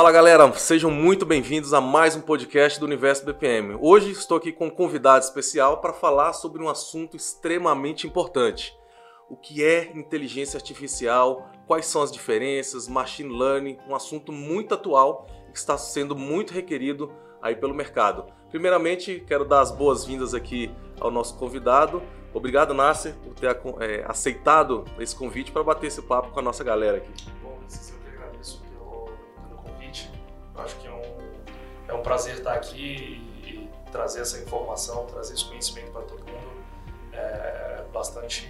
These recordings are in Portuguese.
Fala galera, sejam muito bem-vindos a mais um podcast do Universo BPM. Hoje estou aqui com um convidado especial para falar sobre um assunto extremamente importante. O que é inteligência artificial, quais são as diferenças, machine learning, um assunto muito atual que está sendo muito requerido aí pelo mercado. Primeiramente, quero dar as boas-vindas aqui ao nosso convidado. Obrigado, Nasser, por ter é, aceitado esse convite para bater esse papo com a nossa galera aqui. Acho que é um, é um prazer estar aqui e, e trazer essa informação, trazer esse conhecimento para todo mundo. É bastante.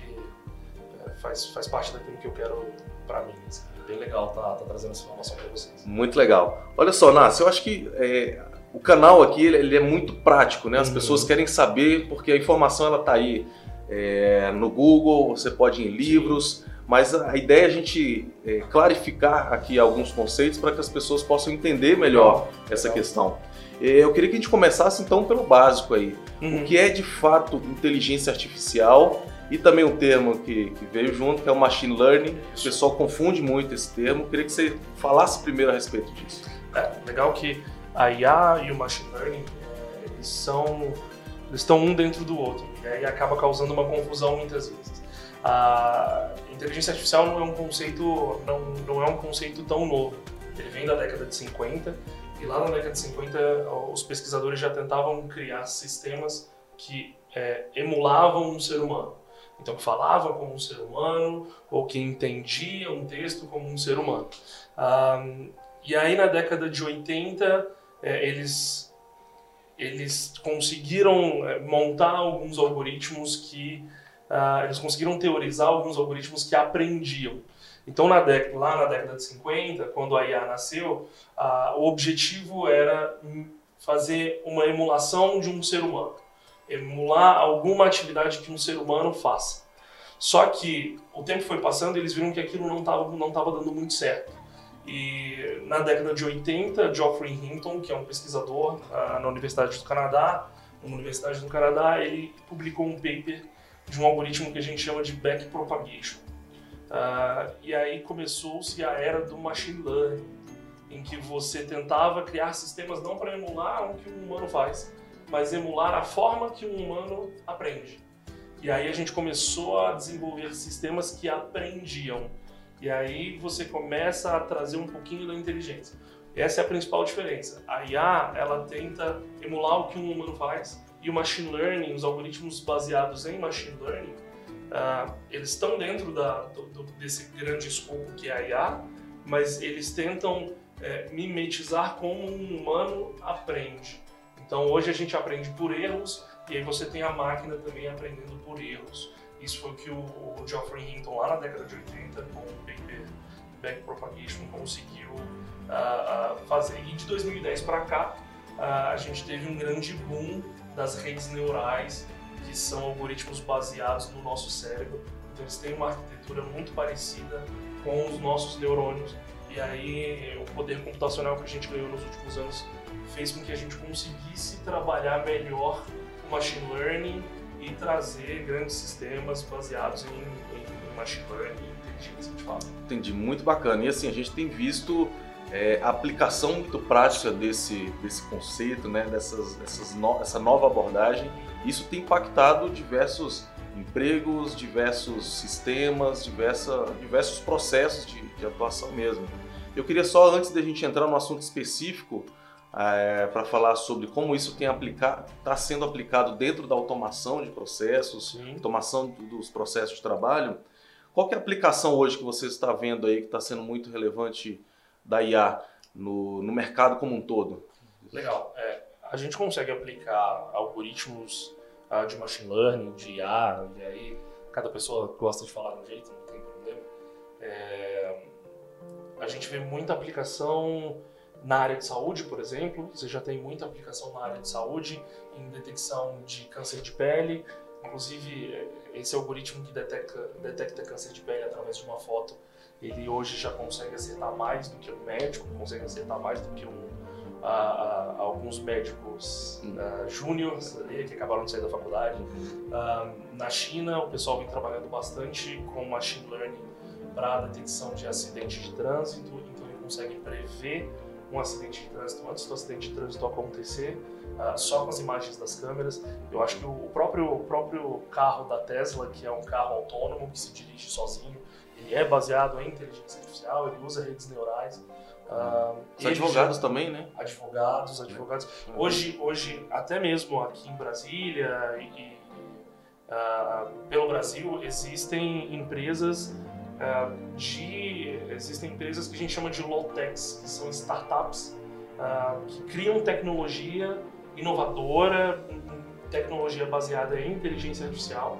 É, faz, faz parte daquilo que eu quero para mim. Assim. Bem legal estar tá, tá trazendo essa informação para vocês. Muito legal. Olha só, Nasser, eu acho que é, o canal aqui ele, é muito prático, né? As uhum. pessoas querem saber porque a informação ela está aí é, no Google, você pode ir em livros, mas a ideia é a gente é, clarificar aqui alguns conceitos para que as pessoas possam entender melhor essa questão. É, eu queria que a gente começasse então pelo básico aí. Uhum. O que é de fato inteligência artificial e também um termo que, que, veio junto, que é o machine learning. O pessoal confunde muito esse termo. Eu queria que você falasse primeiro a respeito disso. É, legal que a IA e o machine learning eles são eles estão um dentro do outro e aí acaba causando uma confusão muitas vezes. A inteligência artificial não é um conceito não, não é um conceito tão novo. Ele vem da década de 50 e lá na década de 50 os pesquisadores já tentavam criar sistemas que é, emulavam um ser humano. Então, que falavam como um ser humano ou que entendia um texto como um ser humano. Um, e aí, na década de 80, é, eles eles conseguiram é, montar alguns algoritmos que uh, eles conseguiram teorizar alguns algoritmos que aprendiam. Então, na década, lá na década de 50, quando a IA nasceu, uh, o objetivo era fazer uma emulação de um ser humano, emular alguma atividade que um ser humano faça. Só que o tempo foi passando e eles viram que aquilo não estava não tava dando muito certo. E na década de 80, Geoffrey Hinton, que é um pesquisador uh, na Universidade do Canadá, uma universidade do Canadá, ele publicou um paper de um algoritmo que a gente chama de backpropagation. Uh, e aí começou-se a era do machine learning, em que você tentava criar sistemas não para emular o que um humano faz, mas emular a forma que um humano aprende. E aí a gente começou a desenvolver sistemas que aprendiam e aí você começa a trazer um pouquinho da inteligência. Essa é a principal diferença. A IA, ela tenta emular o que um humano faz, e o machine learning, os algoritmos baseados em machine learning, uh, eles estão dentro da, do, do, desse grande escopo que é a IA, mas eles tentam é, mimetizar como um humano aprende. Então hoje a gente aprende por erros, e aí você tem a máquina também aprendendo por erros. Isso foi o que o, o Geoffrey Hinton, lá na década de 80, com o paper Backpropagation, conseguiu uh, fazer. E de 2010 para cá, a gente teve um grande boom das redes neurais, que são algoritmos baseados no nosso cérebro. Então, eles têm uma arquitetura muito parecida com os nossos neurônios. E aí, o poder computacional que a gente ganhou nos últimos anos fez com que a gente conseguisse trabalhar melhor o machine learning e trazer grandes sistemas baseados em, em, machine learning e inteligência fato. Entendi, muito bacana. E assim, a gente tem visto é, a aplicação muito prática desse, desse conceito, né, dessas, dessas no, essa nova abordagem. Isso tem impactado diversos empregos, diversos sistemas, diversa, diversos processos de, de atuação mesmo. Eu queria só, antes da gente entrar no assunto específico, é, para falar sobre como isso está sendo aplicado dentro da automação de processos, Sim. automação dos processos de trabalho. Qual é a aplicação hoje que você está vendo aí que está sendo muito relevante da IA no, no mercado como um todo? Legal. É, a gente consegue aplicar algoritmos uh, de machine learning, de IA, e aí cada pessoa gosta de falar de um jeito, não tem problema. É, a gente vê muita aplicação na área de saúde, por exemplo, você já tem muita aplicação na área de saúde, em detecção de câncer de pele. Inclusive, esse algoritmo que detecta, detecta câncer de pele através de uma foto, ele hoje já consegue acertar mais do que um médico, consegue acertar mais do que um, alguns médicos uh, júniores ali que acabaram de sair da faculdade. Uh, na China, o pessoal vem trabalhando bastante com machine learning para detecção de acidentes de trânsito, então ele consegue prever um acidente de trânsito antes do acidente de trânsito acontecer, uh, só com as imagens das câmeras. Eu acho que o próprio, o próprio carro da Tesla, que é um carro autônomo que se dirige sozinho, ele é baseado em inteligência artificial, ele usa redes neurais. Uh, Os advogados já, também, né? Advogados, advogados. Uhum. Hoje, hoje, até mesmo aqui em Brasília e, uh, pelo Brasil, existem empresas uh, de existem empresas que a gente chama de low-techs, que são startups que criam tecnologia inovadora, tecnologia baseada em inteligência artificial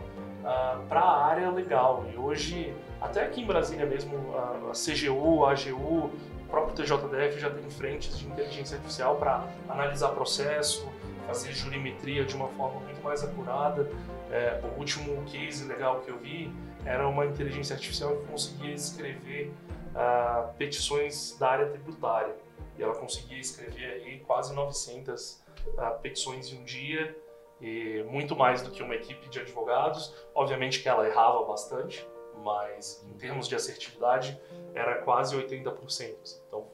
para a área legal. E hoje, até aqui em Brasília mesmo, a CGU, a AGU, próprio TJDF já tem frentes de inteligência artificial para analisar processo, fazer jurimetria de uma forma muito mais acurada. É, o último case legal que eu vi era uma inteligência artificial que conseguia escrever uh, petições da área tributária. E ela conseguia escrever aí quase 900 uh, petições em um dia, e muito mais do que uma equipe de advogados. Obviamente que ela errava bastante, mas em termos de assertividade era quase 80%. Então,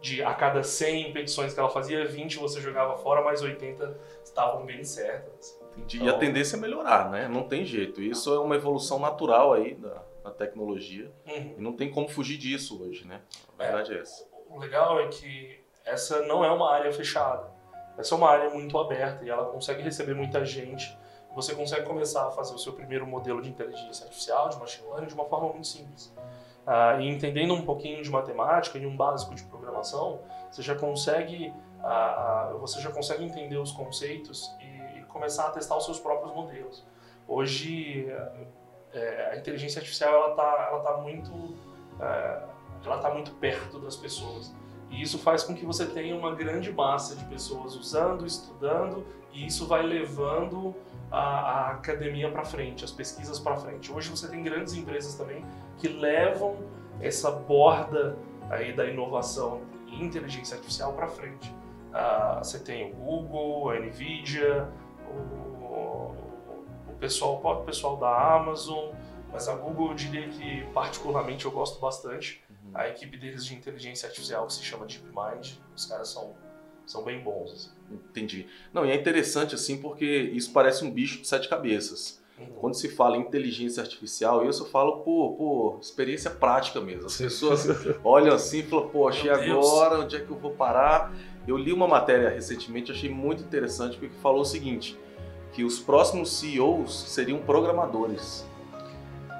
de a cada 100 petições que ela fazia, 20 você jogava fora, mas 80 estavam bem certas. Então, e a tendência é melhorar, né? Não tem jeito. Isso é uma evolução natural aí da, da tecnologia uhum. e não tem como fugir disso hoje, né? A verdade é, é essa. O legal é que essa não é uma área fechada. Essa é uma área muito aberta e ela consegue receber muita gente você consegue começar a fazer o seu primeiro modelo de inteligência artificial, de machine learning, de uma forma muito simples. Uh, e entendendo um pouquinho de matemática e um básico de programação, você já consegue, uh, uh, você já consegue entender os conceitos e, e, começar a testar os seus próprios modelos. Hoje, é, a inteligência artificial ela está ela tá muito, ela tá muito perto das pessoas. E isso faz com que você tenha uma grande massa de pessoas usando, estudando, e isso vai levando a, a academia para frente, as pesquisas para frente. Hoje você tem grandes empresas também que levam essa borda aí da inovação e inteligência artificial para frente. Uh, você tem o Google, a Nvidia, o, o pessoal, o pessoal da Amazon, mas a Google eu diria que particularmente eu gosto bastante. A equipe deles de inteligência artificial que se chama DeepMind, os caras são são bem bons. Assim. Entendi. Não, e é interessante assim porque isso parece um bicho de sete cabeças. Uhum. Quando se fala em inteligência artificial, eu falo por, por experiência prática mesmo. As pessoas olham assim e falam, pô, achei agora, onde é que eu vou parar? Eu li uma matéria recentemente, achei muito interessante, porque falou o seguinte, que os próximos CEOs seriam programadores.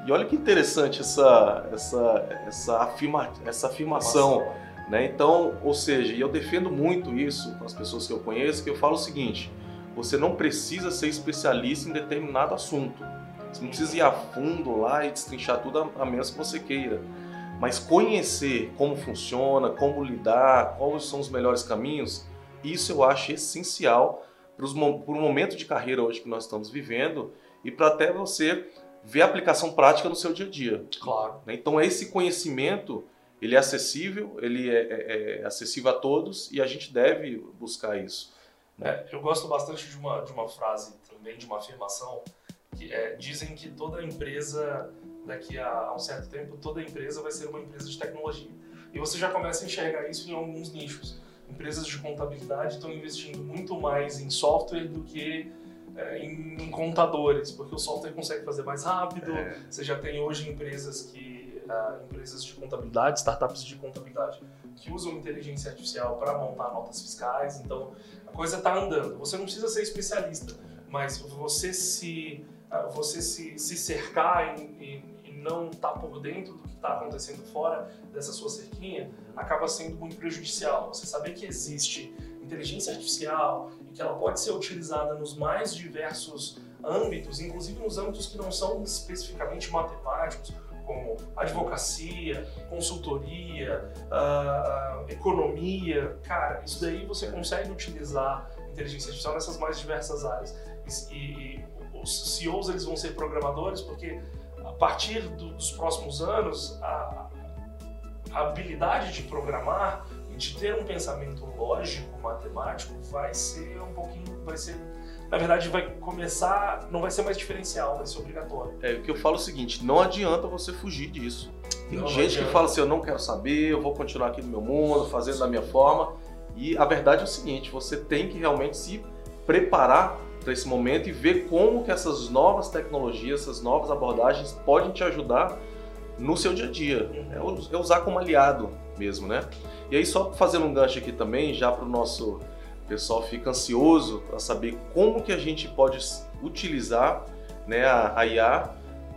E olha que interessante essa, essa, essa, afirma, essa afirmação. Né? Então, ou seja, e eu defendo muito isso com as pessoas que eu conheço, que eu falo o seguinte: você não precisa ser especialista em determinado assunto. Você não precisa ir a fundo lá e destrinchar tudo a menos que você queira. Mas conhecer como funciona, como lidar, quais são os melhores caminhos, isso eu acho essencial para o momento de carreira hoje que nós estamos vivendo e para até você ver a aplicação prática no seu dia a dia. Claro. Né? Então, esse conhecimento ele é acessível, ele é, é, é, acessível a todos e a gente deve buscar isso. Né? É, eu gosto bastante de uma, de uma frase também, de uma afirmação, que é, dizem que toda empresa, daqui a, um certo tempo, toda empresa vai ser uma empresa de tecnologia. E você já começa a enxergar isso em alguns nichos. Empresas de contabilidade estão investindo muito mais em software do que é, em, em, contadores, porque o software consegue fazer mais rápido. É. Você já tem hoje empresas que uh, empresas de contabilidade, startups de contabilidade, que usam inteligência artificial para montar notas fiscais. Então, a coisa está andando. Você não precisa ser especialista, mas você se, uh, você se, se cercar e, e não estar tá por dentro do que está acontecendo fora dessa sua cerquinha acaba sendo muito prejudicial. Você saber que existe inteligência artificial que ela pode ser utilizada nos mais diversos âmbitos, inclusive nos âmbitos que não são especificamente matemáticos como advocacia, consultoria, uh, economia. Cara, isso daí você consegue utilizar inteligência artificial nessas mais diversas áreas. E, e, os CEOs eles vão ser programadores porque a partir do, dos próximos anos a, a habilidade de programar de ter um pensamento lógico, matemático, vai ser um pouquinho, vai ser na verdade vai começar, não vai ser mais diferencial, vai ser obrigatório. É, o que eu falo é o seguinte, não adianta você fugir disso. Tem não, gente não que fala assim, eu não quero saber, eu vou continuar aqui no meu mundo, fazendo da minha forma. E a verdade é o seguinte, você tem que realmente se preparar para esse momento e ver como que essas novas tecnologias, essas novas abordagens podem te ajudar no seu dia a dia. Uhum. É, usar como aliado mesmo, né? E aí só fazendo um gancho aqui também, já para o nosso pessoal fica ansioso para saber como que a gente pode utilizar né, a IA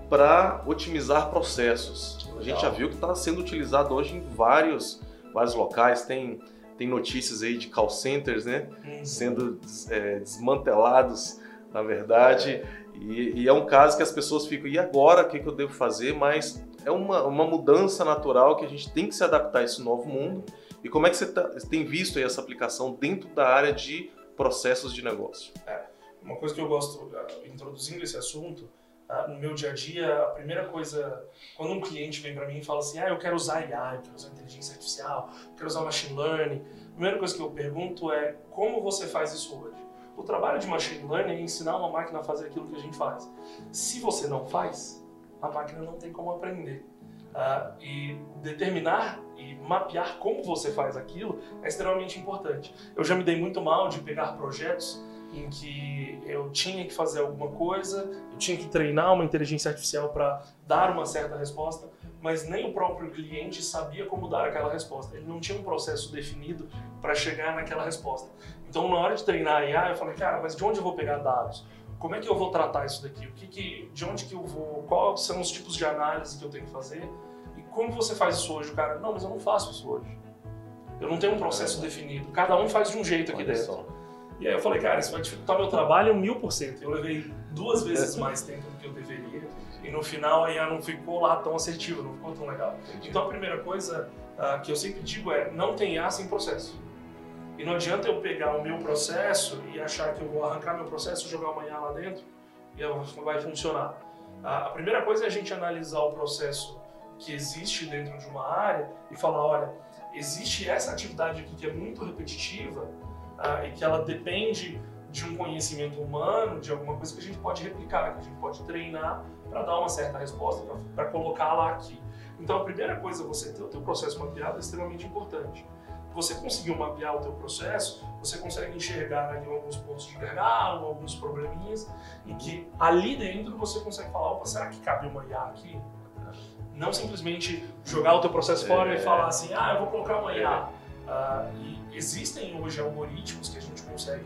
para otimizar processos. Legal. A gente já viu que está sendo utilizado hoje em vários, vários locais, tem tem notícias aí de call centers, né? Uhum. Sendo é, desmantelados, na verdade. E, e, é um caso que as pessoas ficam, e agora o que, que eu devo fazer? Mas é uma, uma mudança natural que a gente tem que se adaptar a esse novo mundo. E como é que você tá, tem visto essa aplicação dentro da área de processos de negócio? É, uma coisa que eu gosto, uh, introduzindo esse assunto, uh, no meu dia a dia, a primeira coisa, quando um cliente vem para mim e fala assim, ah, eu quero usar IA, eu quero usar inteligência artificial, eu quero usar machine learning, a primeira coisa que eu pergunto é como você faz isso hoje? O trabalho de machine learning é ensinar uma máquina a fazer aquilo que a gente faz. Se você não faz, a máquina não tem como aprender. Uh, e determinar e mapear como você faz aquilo é extremamente importante. Eu já me dei muito mal de pegar projetos em que eu tinha que fazer alguma coisa, eu tinha que treinar uma inteligência artificial para dar uma certa resposta, mas nem o próprio cliente sabia como dar aquela resposta. Ele não tinha um processo definido para chegar naquela resposta. Então, na hora de treinar a IA, eu falei, cara, mas de onde eu vou pegar dados? Como é que eu vou tratar isso daqui? O que, que de onde que eu vou? Quais são os tipos de análise que eu tenho que fazer? E como você faz isso hoje? O cara, não, mas eu não faço isso hoje. Eu não tenho um processo é. definido. Cada um faz de um jeito aqui Olha dentro. Só. E aí eu falei, cara, isso vai dificultar meu trabalho mil por cento. Eu levei duas vezes mais tempo do que eu deveria. E no final a IA não ficou lá tão assertiva, não ficou tão legal. Entendi. Então a primeira coisa uh, que eu sempre digo é, não tem IA sem processo. E não adianta eu pegar o meu processo e achar que eu vou arrancar meu processo, jogar uma IA lá dentro e vai funcionar. A primeira coisa é a gente analisar o processo que existe dentro de uma área e falar, olha, existe essa atividade aqui que é muito repetitiva, ah, e que ela depende de um conhecimento humano, de alguma coisa que a gente pode replicar, que a gente pode treinar para dar uma certa resposta, para colocá-la aqui. Então, a primeira coisa, você ter o teu processo mapeado é extremamente importante. Você conseguiu mapear o teu processo, você consegue enxergar ali alguns pontos de gargalo, alguns probleminhas, e que ali dentro você consegue falar, opa, será que cabe uma IA aqui? Não simplesmente jogar o teu processo fora é. e falar assim, ah, eu vou colocar uma IA. Uh, e existem hoje algoritmos que a gente consegue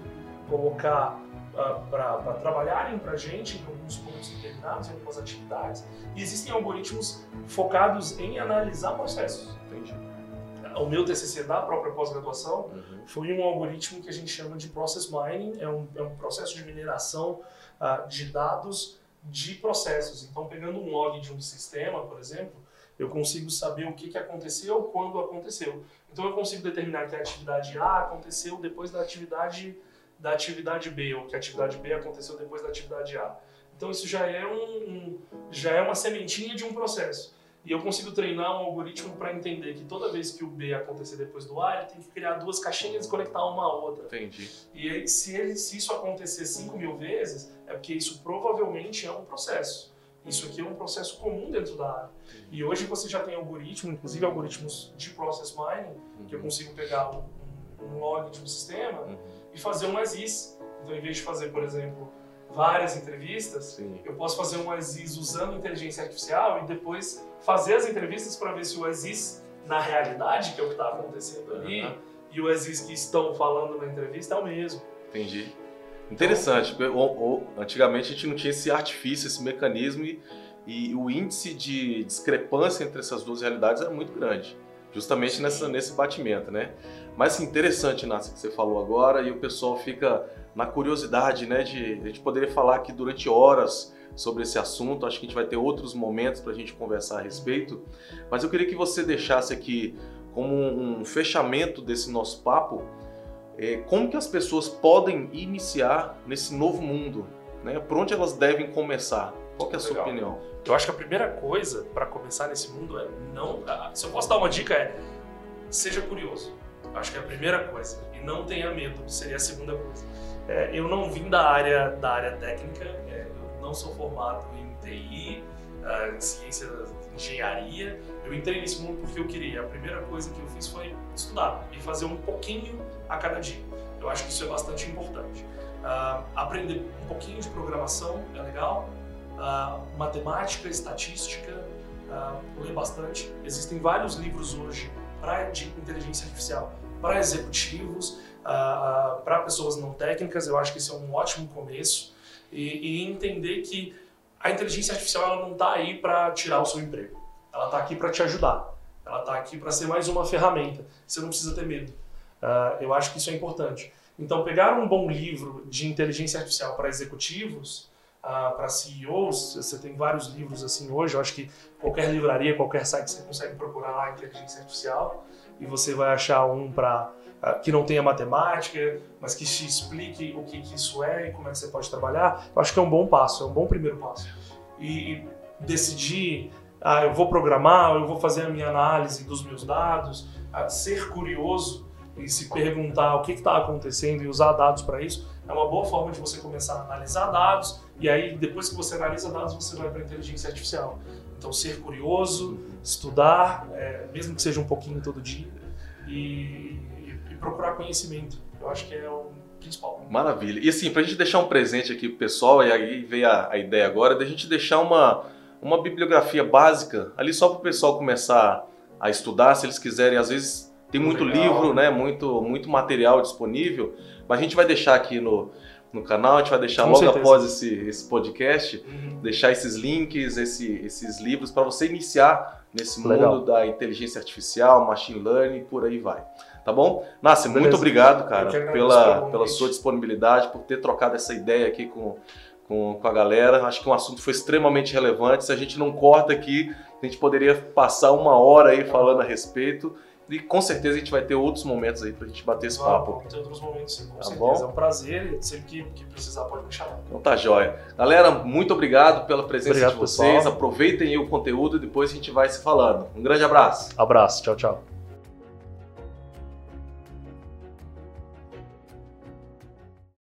colocar uh, ah, para trabalharem para a gente em alguns pontos determinados, em algumas atividades, e existem algoritmos focados em analisar processos. Entendi. O meu TCC da própria pós-graduação uhum. foi um algoritmo que a gente chama de Process Mining, é um, é um processo de mineração uh, de dados de processos. Então, pegando um log de um sistema, por exemplo, eu consigo saber o que, que aconteceu, quando aconteceu. Então eu consigo determinar que a atividade A aconteceu depois da atividade da atividade B, ou que a atividade B aconteceu depois da atividade A. Então isso já é um, um já é uma sementinha de um processo. E eu consigo treinar um algoritmo para entender que toda vez que o B acontecer depois do A, ele tem que criar duas caixinhas e conectar uma a outra. Entendi. E se, ele, se isso acontecer 5 mil vezes, é porque isso provavelmente é um processo. Isso aqui é um processo comum dentro da área. E hoje você já tem algoritmos, inclusive algoritmos de process mining, que eu consigo pegar um, um log de um sistema uhum. e fazer um as Então, em vez de fazer, por exemplo, várias entrevistas, Sim. eu posso fazer um as usando inteligência artificial e depois fazer as entrevistas para ver se o as na realidade, que é o que está acontecendo ali, uhum. e o as que estão falando na entrevista é o mesmo. Entendi. Interessante. Ou, ou, antigamente a gente não tinha esse artifício, esse mecanismo e, e, o índice de discrepância entre essas duas realidades era muito grande, justamente nessa, nesse batimento, né? Mas interessante, Nácia, que você falou agora e o pessoal fica na curiosidade, né, de a gente poderia falar aqui durante horas sobre esse assunto. Acho que a gente vai ter outros momentos para a gente conversar a respeito. Mas eu queria que você deixasse aqui como um fechamento desse nosso papo é, como que as pessoas podem iniciar nesse novo mundo? Né? Por onde elas devem começar? Qual é a sua opinião? Eu acho que a primeira coisa para começar nesse mundo é não. Se eu posso dar uma dica é seja curioso. Acho que é a primeira coisa e não tenha medo. Seria a segunda coisa. É, eu não vim da área da área técnica. É, eu não sou formado em TI, uh, em ciência engenharia. Eu entrei nesse mundo porque eu queria. A primeira coisa que eu fiz foi estudar e fazer um pouquinho a cada dia. Eu acho que isso é bastante importante. Uh, aprender um pouquinho de programação é legal, uh, matemática, estatística, uh, ler bastante. Existem vários livros hoje pra, de inteligência artificial para executivos, para pessoas não técnicas. Eu acho que esse é um ótimo começo. E, e entender que a inteligência artificial ela não está aí para tirar o seu emprego. Ela está aqui para te ajudar. Ela está aqui para ser mais uma ferramenta. Você não precisa ter medo. Uh, eu acho que isso é importante. Então, pegar um bom livro de inteligência artificial para executivos, uh, para CEOs, você tem vários livros assim hoje. Eu acho que qualquer livraria, qualquer site você consegue procurar lá inteligência artificial e você vai achar um para ah, que não tenha matemática, mas que te explique o que, que, isso é e como é que você pode trabalhar. Eu acho que é um bom passo, é um bom primeiro passo. E, e decidir, ah, eu vou programar, eu vou fazer a minha análise dos meus dados, ser curioso e se perguntar o que está acontecendo e usar dados para isso, é uma boa forma de você começar a analisar dados e aí depois que você analisa dados você vai para a inteligência artificial. Então ser curioso, estudar, é, mesmo que seja um pouquinho todo dia e, e, procurar conhecimento. Eu acho que é o principal. Maravilha. E assim, para a gente deixar um presente aqui pro pessoal, e aí veio a, a ideia agora, da gente deixar uma, uma bibliografia básica ali só para o pessoal começar a estudar, se eles quiserem, às vezes tem muito Legal. livro, né? Muito, muito material disponível. Mas a gente vai deixar aqui no, no canal, a gente vai deixar Com logo certeza. após esse, esse podcast, uhum. deixar esses links, esse, esses livros para você iniciar nesse mundo Legal. da inteligência artificial, machine learning, por aí vai. Tá bom? Nasce, muito obrigado, cara, pela, pela sua disponibilidade, por ter trocado essa ideia aqui com, com, com a galera. Acho que o um assunto foi extremamente relevante. Se a gente não corta aqui, a gente poderia passar uma hora aí falando a respeito. E com certeza a gente vai ter outros momentos aí pra gente bater esse papo. Vamos ter outros momentos, com tá certeza. Bom? É um prazer. Sempre que, que, precisar, pode me chamar. Então tá jóia. Galera, muito obrigado pela presença obrigado, de vocês. Pessoal. Aproveitem o conteúdo e depois a gente vai se falando. Um grande abraço. Abraço. Tchau, tchau.